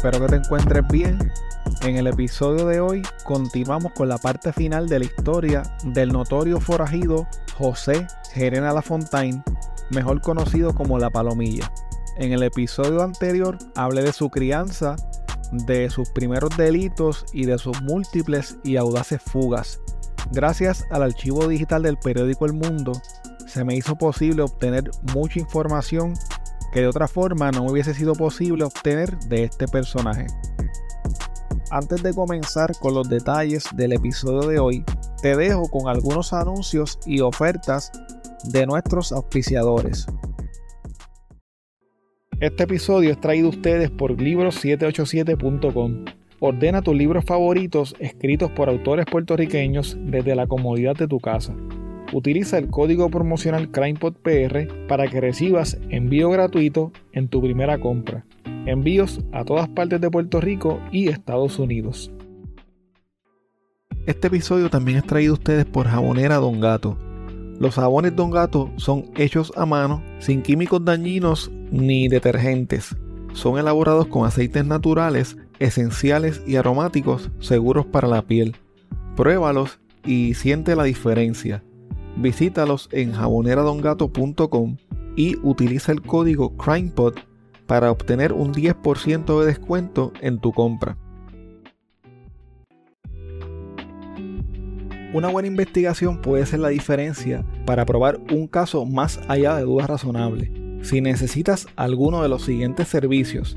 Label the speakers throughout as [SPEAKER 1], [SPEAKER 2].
[SPEAKER 1] Espero que te encuentres bien. En el episodio de hoy continuamos con la parte final de la historia del notorio forajido José Gerena Lafontaine, mejor conocido como La Palomilla. En el episodio anterior hablé de su crianza, de sus primeros delitos y de sus múltiples y audaces fugas. Gracias al archivo digital del periódico El Mundo, se me hizo posible obtener mucha información que de otra forma no hubiese sido posible obtener de este personaje. Antes de comenzar con los detalles del episodio de hoy, te dejo con algunos anuncios y ofertas de nuestros auspiciadores. Este episodio es traído a ustedes por libros787.com. Ordena tus libros favoritos escritos por autores puertorriqueños desde la comodidad de tu casa. Utiliza el código promocional CrimePodPR para que recibas envío gratuito en tu primera compra. Envíos a todas partes de Puerto Rico y Estados Unidos. Este episodio también es traído a ustedes por Jabonera Don Gato. Los jabones Don Gato son hechos a mano, sin químicos dañinos ni detergentes. Son elaborados con aceites naturales, esenciales y aromáticos seguros para la piel. Pruébalos y siente la diferencia. Visítalos en jaboneradongato.com y utiliza el código CrimePod para obtener un 10% de descuento en tu compra. Una buena investigación puede ser la diferencia para probar un caso más allá de dudas razonables. Si necesitas alguno de los siguientes servicios,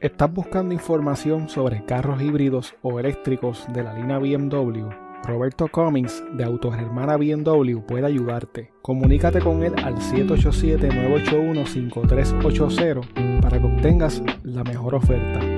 [SPEAKER 1] ¿Estás buscando información sobre carros híbridos o eléctricos de la línea BMW? Roberto Cummings de Autogermana BMW puede ayudarte. Comunícate con él al 787-981-5380 para que obtengas la mejor oferta.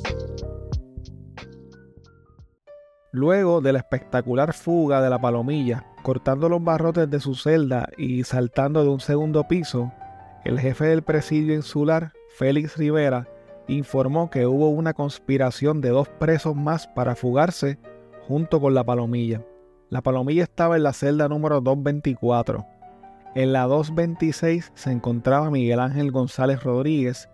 [SPEAKER 1] Luego de la espectacular fuga de la palomilla, cortando los barrotes de su celda y saltando de un segundo piso, el jefe del presidio insular, Félix Rivera, informó que hubo una conspiración de dos presos más para fugarse junto con la palomilla. La palomilla estaba en la celda número 224. En la 226 se encontraba Miguel Ángel González Rodríguez,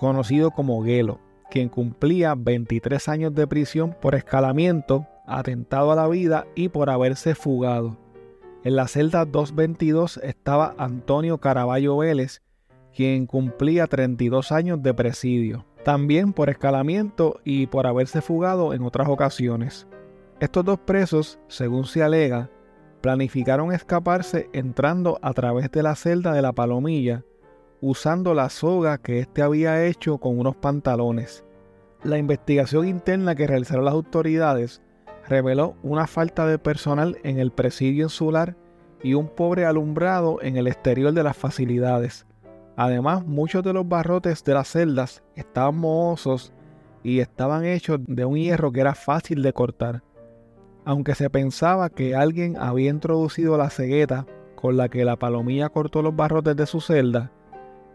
[SPEAKER 1] conocido como Guelo, quien cumplía 23 años de prisión por escalamiento atentado a la vida y por haberse fugado. En la celda 222 estaba Antonio Caraballo Vélez, quien cumplía 32 años de presidio, también por escalamiento y por haberse fugado en otras ocasiones. Estos dos presos, según se alega, planificaron escaparse entrando a través de la celda de la palomilla, usando la soga que éste había hecho con unos pantalones. La investigación interna que realizaron las autoridades reveló una falta de personal en el presidio insular y un pobre alumbrado en el exterior de las facilidades. Además, muchos de los barrotes de las celdas estaban mohosos y estaban hechos de un hierro que era fácil de cortar. Aunque se pensaba que alguien había introducido la cegueta con la que la palomilla cortó los barrotes de su celda,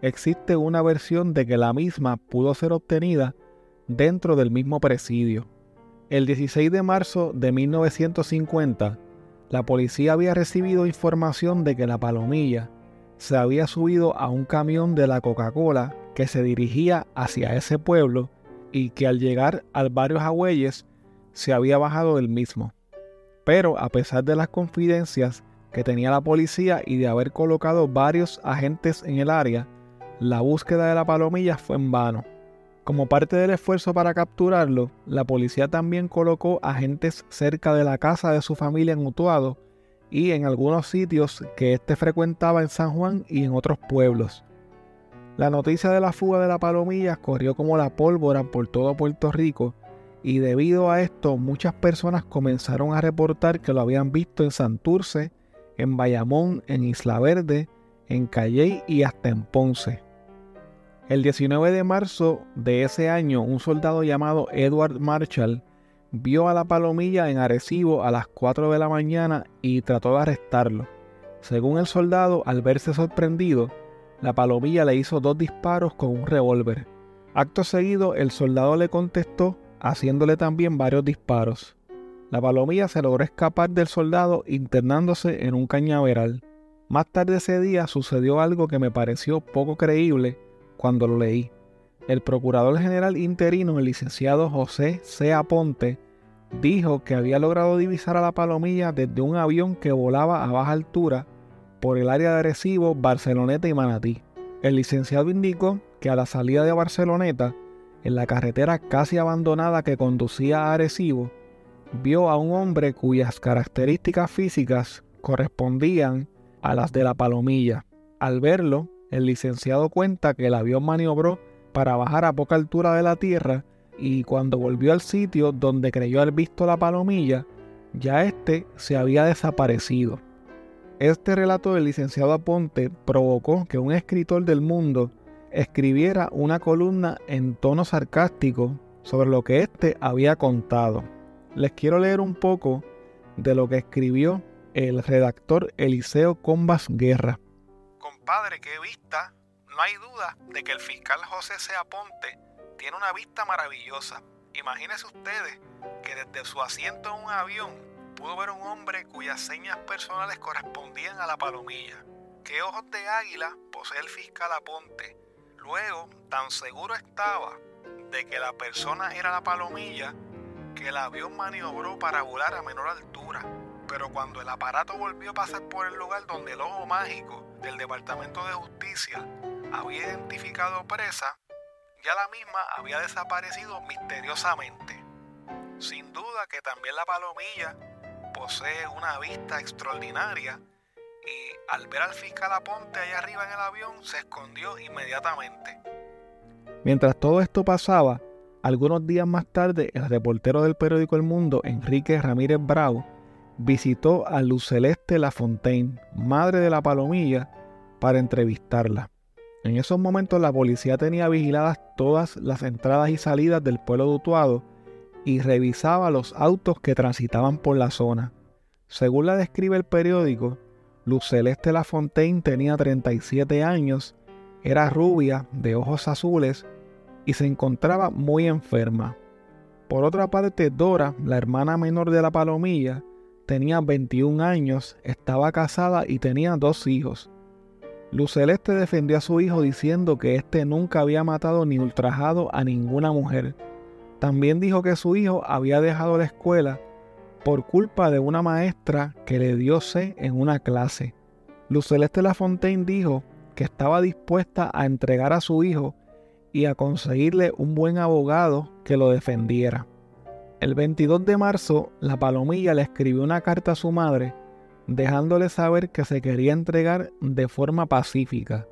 [SPEAKER 1] existe una versión de que la misma pudo ser obtenida dentro del mismo presidio. El 16 de marzo de 1950, la policía había recibido información de que la palomilla se había subido a un camión de la Coca-Cola que se dirigía hacia ese pueblo y que al llegar al barrio Jagüeyes se había bajado del mismo. Pero a pesar de las confidencias que tenía la policía y de haber colocado varios agentes en el área, la búsqueda de la palomilla fue en vano. Como parte del esfuerzo para capturarlo, la policía también colocó agentes cerca de la casa de su familia en Utuado y en algunos sitios que éste frecuentaba en San Juan y en otros pueblos. La noticia de la fuga de la palomilla corrió como la pólvora por todo Puerto Rico y debido a esto muchas personas comenzaron a reportar que lo habían visto en Santurce, en Bayamón, en Isla Verde, en Calley y hasta en Ponce. El 19 de marzo de ese año, un soldado llamado Edward Marshall vio a la palomilla en Arecibo a las 4 de la mañana y trató de arrestarlo. Según el soldado, al verse sorprendido, la palomilla le hizo dos disparos con un revólver. Acto seguido, el soldado le contestó haciéndole también varios disparos. La palomilla se logró escapar del soldado internándose en un cañaveral. Más tarde ese día sucedió algo que me pareció poco creíble cuando lo leí. El procurador general interino, el licenciado José C. Aponte, dijo que había logrado divisar a la palomilla desde un avión que volaba a baja altura por el área de Arecibo, Barceloneta y Manatí. El licenciado indicó que a la salida de Barceloneta, en la carretera casi abandonada que conducía a Arecibo, vio a un hombre cuyas características físicas correspondían a las de la palomilla. Al verlo, el licenciado cuenta que el avión maniobró para bajar a poca altura de la tierra y cuando volvió al sitio donde creyó haber visto la palomilla, ya éste se había desaparecido. Este relato del licenciado Aponte provocó que un escritor del mundo escribiera una columna en tono sarcástico sobre lo que éste había contado. Les quiero leer un poco de lo que escribió el redactor Eliseo Combas Guerra.
[SPEAKER 2] Compadre, qué vista. No hay duda de que el fiscal José C. Aponte tiene una vista maravillosa. Imagínense ustedes que desde su asiento en un avión pudo ver un hombre cuyas señas personales correspondían a la palomilla. ¿Qué ojos de águila posee el fiscal Aponte? Luego, tan seguro estaba de que la persona era la palomilla que el avión maniobró para volar a menor altura. Pero cuando el aparato volvió a pasar por el lugar donde el ojo mágico del Departamento de Justicia había identificado presa, ya la misma había desaparecido misteriosamente. Sin duda que también la palomilla posee una vista extraordinaria y al ver al fiscal Aponte allá arriba en el avión se escondió inmediatamente.
[SPEAKER 1] Mientras todo esto pasaba, algunos días más tarde el reportero del periódico El Mundo, Enrique Ramírez Bravo, visitó a Luz Celeste Lafontaine, madre de la palomilla, para entrevistarla. En esos momentos la policía tenía vigiladas todas las entradas y salidas del pueblo de Utuado y revisaba los autos que transitaban por la zona. Según la describe el periódico, Luz Celeste Lafontaine tenía 37 años, era rubia, de ojos azules y se encontraba muy enferma. Por otra parte, Dora, la hermana menor de la palomilla, tenía 21 años, estaba casada y tenía dos hijos. Luz Celeste defendió a su hijo diciendo que éste nunca había matado ni ultrajado a ninguna mujer también dijo que su hijo había dejado la escuela por culpa de una maestra que le dio C en una clase. Luz Celeste Lafontaine dijo que estaba dispuesta a entregar a su hijo y a conseguirle un buen abogado que lo defendiera. El 22 de marzo, la palomilla le escribió una carta a su madre dejándole saber que se quería entregar de forma pacífica.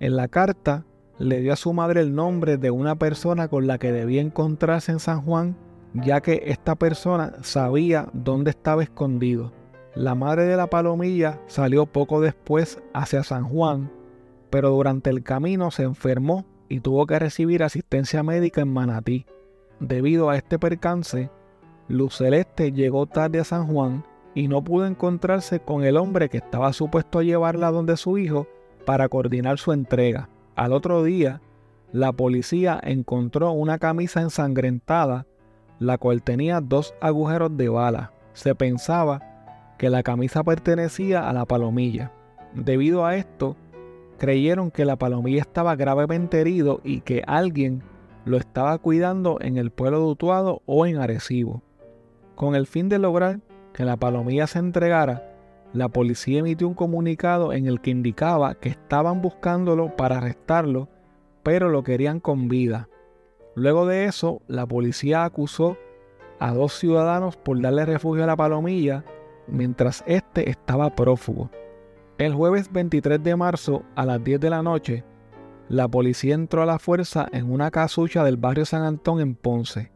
[SPEAKER 1] En la carta le dio a su madre el nombre de una persona con la que debía encontrarse en San Juan, ya que esta persona sabía dónde estaba escondido. La madre de la palomilla salió poco después hacia San Juan, pero durante el camino se enfermó y tuvo que recibir asistencia médica en Manatí. Debido a este percance, Luz Celeste llegó tarde a San Juan y no pudo encontrarse con el hombre que estaba supuesto a llevarla donde su hijo para coordinar su entrega. Al otro día, la policía encontró una camisa ensangrentada, la cual tenía dos agujeros de bala. Se pensaba que la camisa pertenecía a la palomilla. Debido a esto, creyeron que la palomilla estaba gravemente herido y que alguien lo estaba cuidando en el pueblo de Utuado o en Arecibo. Con el fin de lograr que la palomilla se entregara, la policía emitió un comunicado en el que indicaba que estaban buscándolo para arrestarlo, pero lo querían con vida. Luego de eso, la policía acusó a dos ciudadanos por darle refugio a la palomilla mientras éste estaba prófugo. El jueves 23 de marzo a las 10 de la noche, la policía entró a la fuerza en una casucha del barrio San Antón en Ponce.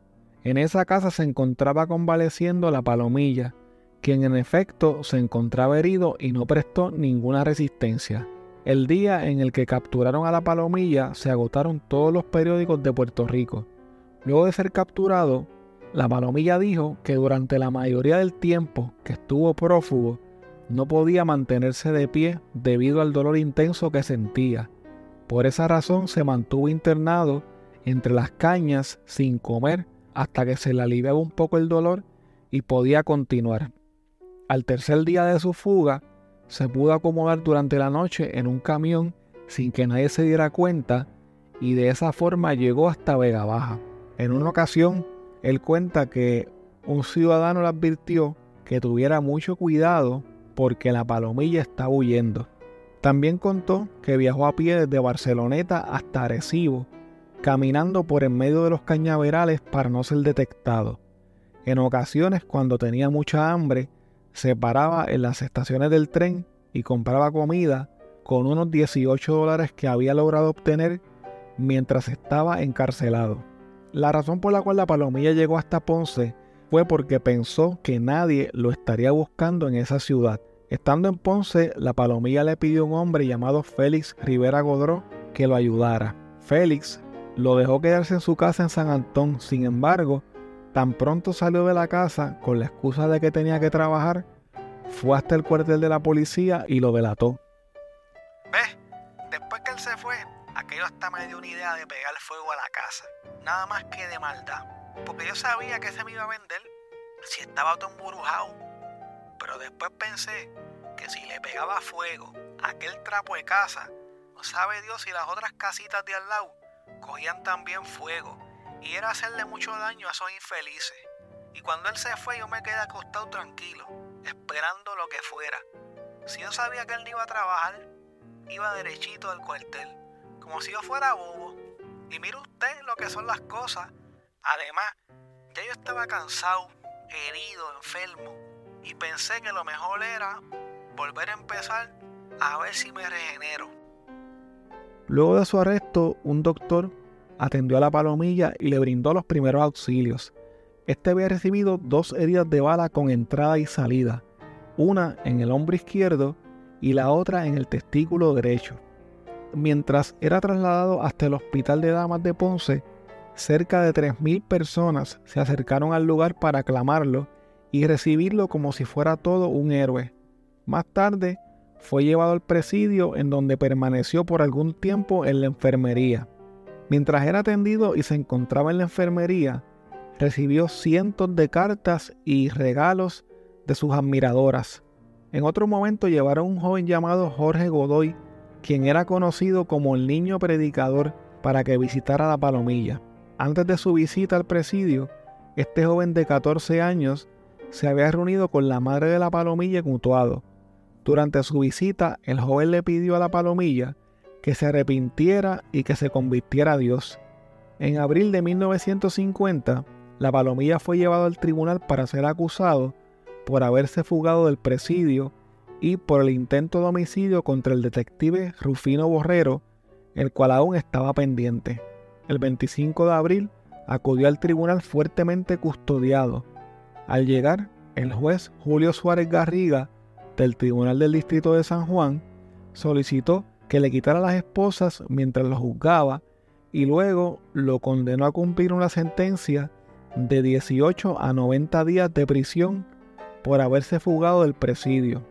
[SPEAKER 1] En esa casa se encontraba convaleciendo la palomilla, quien en efecto se encontraba herido y no prestó ninguna resistencia. El día en el que capturaron a la palomilla se agotaron todos los periódicos de Puerto Rico. Luego de ser capturado, la palomilla dijo que durante la mayoría del tiempo que estuvo prófugo no podía mantenerse de pie debido al dolor intenso que sentía. Por esa razón se mantuvo internado entre las cañas sin comer hasta que se le aliviaba un poco el dolor y podía continuar. Al tercer día de su fuga, se pudo acomodar durante la noche en un camión sin que nadie se diera cuenta y de esa forma llegó hasta Vega Baja. En una ocasión, él cuenta que un ciudadano le advirtió que tuviera mucho cuidado porque la palomilla estaba huyendo. También contó que viajó a pie desde Barceloneta hasta Arecibo, caminando por en medio de los cañaverales para no ser detectado. En ocasiones, cuando tenía mucha hambre, se paraba en las estaciones del tren y compraba comida con unos 18 dólares que había logrado obtener mientras estaba encarcelado. La razón por la cual la palomilla llegó hasta Ponce fue porque pensó que nadie lo estaría buscando en esa ciudad. Estando en Ponce, la palomilla le pidió a un hombre llamado Félix Rivera Godró que lo ayudara. Félix lo dejó quedarse en su casa en San Antón, sin embargo, Tan pronto salió de la casa con la excusa de que tenía que trabajar, fue hasta el cuartel de la policía y lo delató.
[SPEAKER 2] ¿Ves? Después que él se fue, aquello hasta me dio una idea de pegar fuego a la casa. Nada más que de maldad. Porque yo sabía que se me iba a vender si estaba todo emburujado. Pero después pensé que si le pegaba fuego a aquel trapo de casa, no sabe Dios si las otras casitas de al lado cogían también fuego y era hacerle mucho daño a esos infelices. Y cuando él se fue yo me quedé acostado tranquilo, esperando lo que fuera. Si yo sabía que él no iba a trabajar, iba derechito al cuartel, como si yo fuera bobo. Y mire usted lo que son las cosas. Además, ya yo estaba cansado, herido, enfermo, y pensé que lo mejor era volver a empezar a ver si me regenero.
[SPEAKER 1] Luego de su arresto, un doctor atendió a la palomilla y le brindó los primeros auxilios. Este había recibido dos heridas de bala con entrada y salida, una en el hombro izquierdo y la otra en el testículo derecho. Mientras era trasladado hasta el Hospital de Damas de Ponce, cerca de 3.000 personas se acercaron al lugar para aclamarlo y recibirlo como si fuera todo un héroe. Más tarde, fue llevado al presidio en donde permaneció por algún tiempo en la enfermería. Mientras era atendido y se encontraba en la enfermería, recibió cientos de cartas y regalos de sus admiradoras. En otro momento llevaron a un joven llamado Jorge Godoy, quien era conocido como el niño predicador, para que visitara la palomilla. Antes de su visita al presidio, este joven de 14 años se había reunido con la madre de la palomilla en Utuado. Durante su visita, el joven le pidió a la palomilla que se arrepintiera y que se convirtiera a Dios. En abril de 1950, la palomilla fue llevado al tribunal para ser acusado por haberse fugado del presidio y por el intento de homicidio contra el detective Rufino Borrero, el cual aún estaba pendiente. El 25 de abril acudió al tribunal fuertemente custodiado. Al llegar, el juez Julio Suárez Garriga del Tribunal del Distrito de San Juan solicitó que le quitara las esposas mientras lo juzgaba y luego lo condenó a cumplir una sentencia de 18 a 90 días de prisión por haberse fugado del presidio.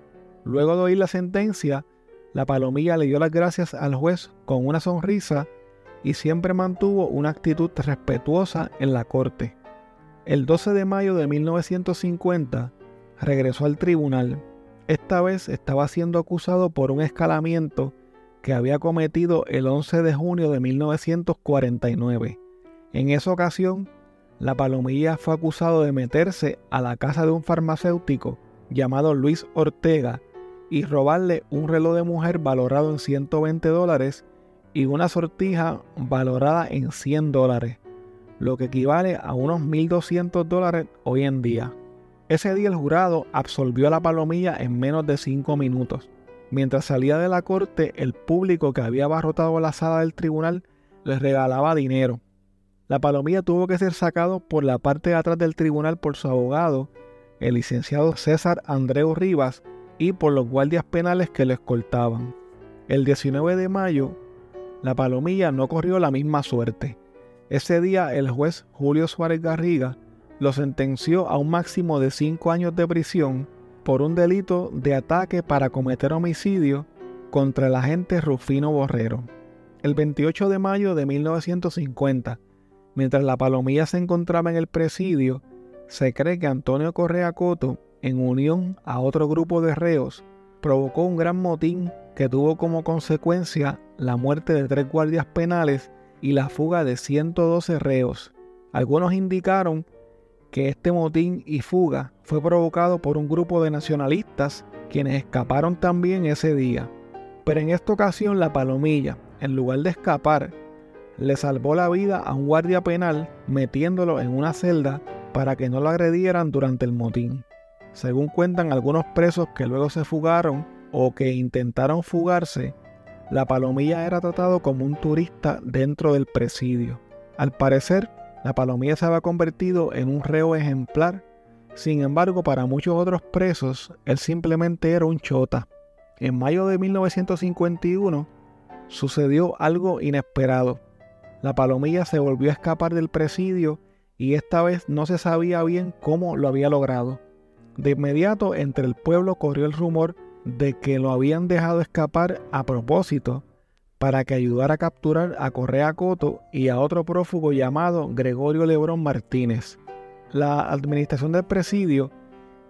[SPEAKER 1] Luego de oír la sentencia, la palomilla le dio las gracias al juez con una sonrisa y siempre mantuvo una actitud respetuosa en la corte. El 12 de mayo de 1950 regresó al tribunal. Esta vez estaba siendo acusado por un escalamiento que había cometido el 11 de junio de 1949. En esa ocasión, la palomilla fue acusado de meterse a la casa de un farmacéutico llamado Luis Ortega y robarle un reloj de mujer valorado en 120 dólares y una sortija valorada en 100 dólares, lo que equivale a unos 1.200 dólares hoy en día. Ese día el jurado absolvió a la palomilla en menos de 5 minutos. Mientras salía de la corte, el público que había abarrotado la sala del tribunal les regalaba dinero. La palomilla tuvo que ser sacado por la parte de atrás del tribunal por su abogado, el licenciado César Andreu Rivas, y por los guardias penales que lo escoltaban. El 19 de mayo, la palomilla no corrió la misma suerte. Ese día el juez Julio Suárez Garriga lo sentenció a un máximo de cinco años de prisión por un delito de ataque para cometer homicidio contra el agente Rufino Borrero. El 28 de mayo de 1950, mientras la palomilla se encontraba en el presidio, se cree que Antonio Correa Coto en unión a otro grupo de reos, provocó un gran motín que tuvo como consecuencia la muerte de tres guardias penales y la fuga de 112 reos. Algunos indicaron que este motín y fuga fue provocado por un grupo de nacionalistas quienes escaparon también ese día. Pero en esta ocasión la palomilla, en lugar de escapar, le salvó la vida a un guardia penal metiéndolo en una celda para que no lo agredieran durante el motín. Según cuentan algunos presos que luego se fugaron o que intentaron fugarse, la palomilla era tratado como un turista dentro del presidio. Al parecer, la palomilla se había convertido en un reo ejemplar. Sin embargo, para muchos otros presos, él simplemente era un chota. En mayo de 1951 sucedió algo inesperado. La palomilla se volvió a escapar del presidio y esta vez no se sabía bien cómo lo había logrado. De inmediato entre el pueblo corrió el rumor de que lo habían dejado escapar a propósito para que ayudara a capturar a Correa Coto y a otro prófugo llamado Gregorio Lebrón Martínez. La administración del presidio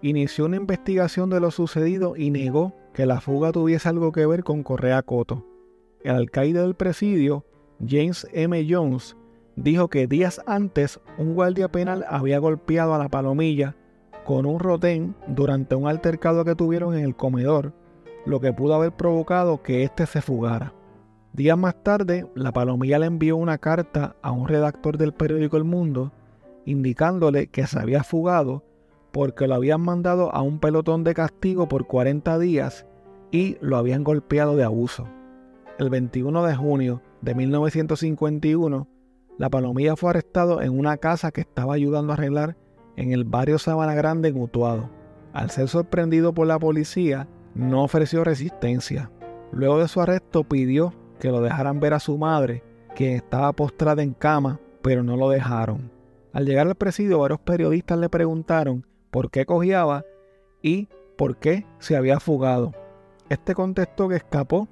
[SPEAKER 1] inició una investigación de lo sucedido y negó que la fuga tuviese algo que ver con Correa Coto. El alcaide del presidio, James M. Jones, dijo que días antes un guardia penal había golpeado a la palomilla con un rotén durante un altercado que tuvieron en el comedor, lo que pudo haber provocado que éste se fugara. Días más tarde, la palomilla le envió una carta a un redactor del periódico El Mundo, indicándole que se había fugado porque lo habían mandado a un pelotón de castigo por 40 días y lo habían golpeado de abuso. El 21 de junio de 1951, la palomilla fue arrestado en una casa que estaba ayudando a arreglar en el barrio Sabana Grande en Utuado. Al ser sorprendido por la policía, no ofreció resistencia. Luego de su arresto pidió que lo dejaran ver a su madre, que estaba postrada en cama, pero no lo dejaron. Al llegar al presidio, varios periodistas le preguntaron por qué cogiaba y por qué se había fugado. Este contestó que escapó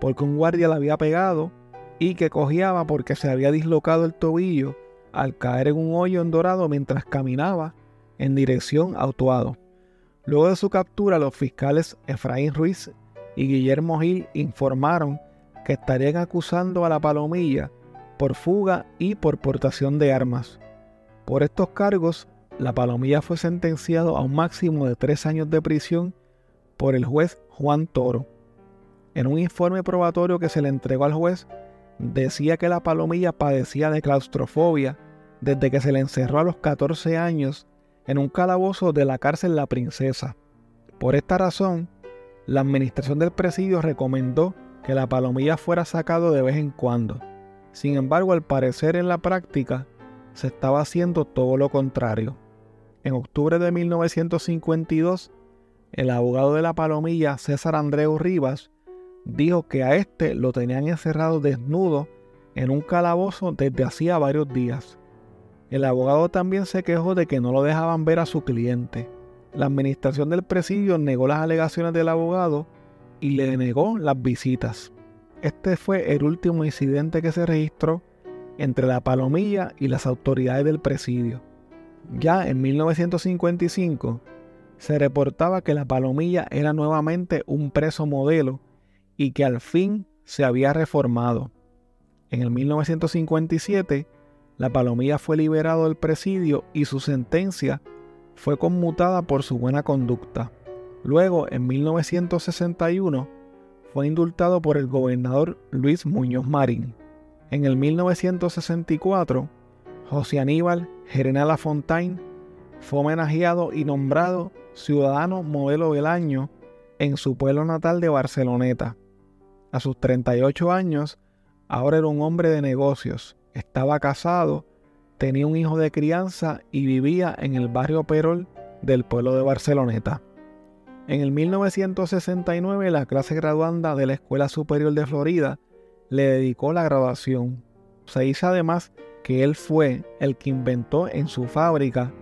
[SPEAKER 1] porque un guardia le había pegado y que cogiaba porque se había dislocado el tobillo al caer en un hoyo en dorado mientras caminaba en dirección a Utuado. Luego de su captura, los fiscales Efraín Ruiz y Guillermo Gil informaron que estarían acusando a la palomilla por fuga y por portación de armas. Por estos cargos, la palomilla fue sentenciado a un máximo de tres años de prisión por el juez Juan Toro. En un informe probatorio que se le entregó al juez, decía que la palomilla padecía de claustrofobia desde que se le encerró a los 14 años en un calabozo de la cárcel La Princesa. Por esta razón, la administración del presidio recomendó que la palomilla fuera sacado de vez en cuando. Sin embargo, al parecer en la práctica, se estaba haciendo todo lo contrario. En octubre de 1952, el abogado de la palomilla, César Andreu Rivas, dijo que a este lo tenían encerrado desnudo en un calabozo desde hacía varios días. El abogado también se quejó de que no lo dejaban ver a su cliente. La administración del presidio negó las alegaciones del abogado y le negó las visitas. Este fue el último incidente que se registró entre la palomilla y las autoridades del presidio. Ya en 1955 se reportaba que la palomilla era nuevamente un preso modelo y que al fin se había reformado. En el 1957 la palomilla fue liberado del presidio y su sentencia fue conmutada por su buena conducta. Luego, en 1961, fue indultado por el gobernador Luis Muñoz Marín. En el 1964, José Aníbal Gerenala Fontaine fue homenajeado y nombrado ciudadano modelo del año en su pueblo natal de Barceloneta. A sus 38 años, ahora era un hombre de negocios, estaba casado, tenía un hijo de crianza y vivía en el barrio Perol del pueblo de Barceloneta. En el 1969 la clase graduanda de la Escuela Superior de Florida le dedicó la graduación. Se dice además que él fue el que inventó en su fábrica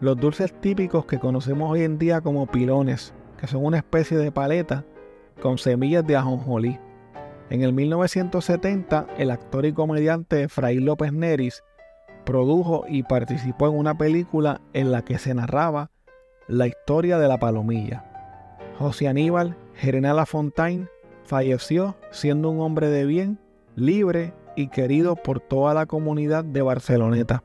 [SPEAKER 1] los dulces típicos que conocemos hoy en día como pilones, que son una especie de paleta con semillas de ajonjolí. En el 1970, el actor y comediante Fray López Neris produjo y participó en una película en la que se narraba la historia de la palomilla. José Aníbal Gerenala Fontaine falleció siendo un hombre de bien, libre y querido por toda la comunidad de Barceloneta.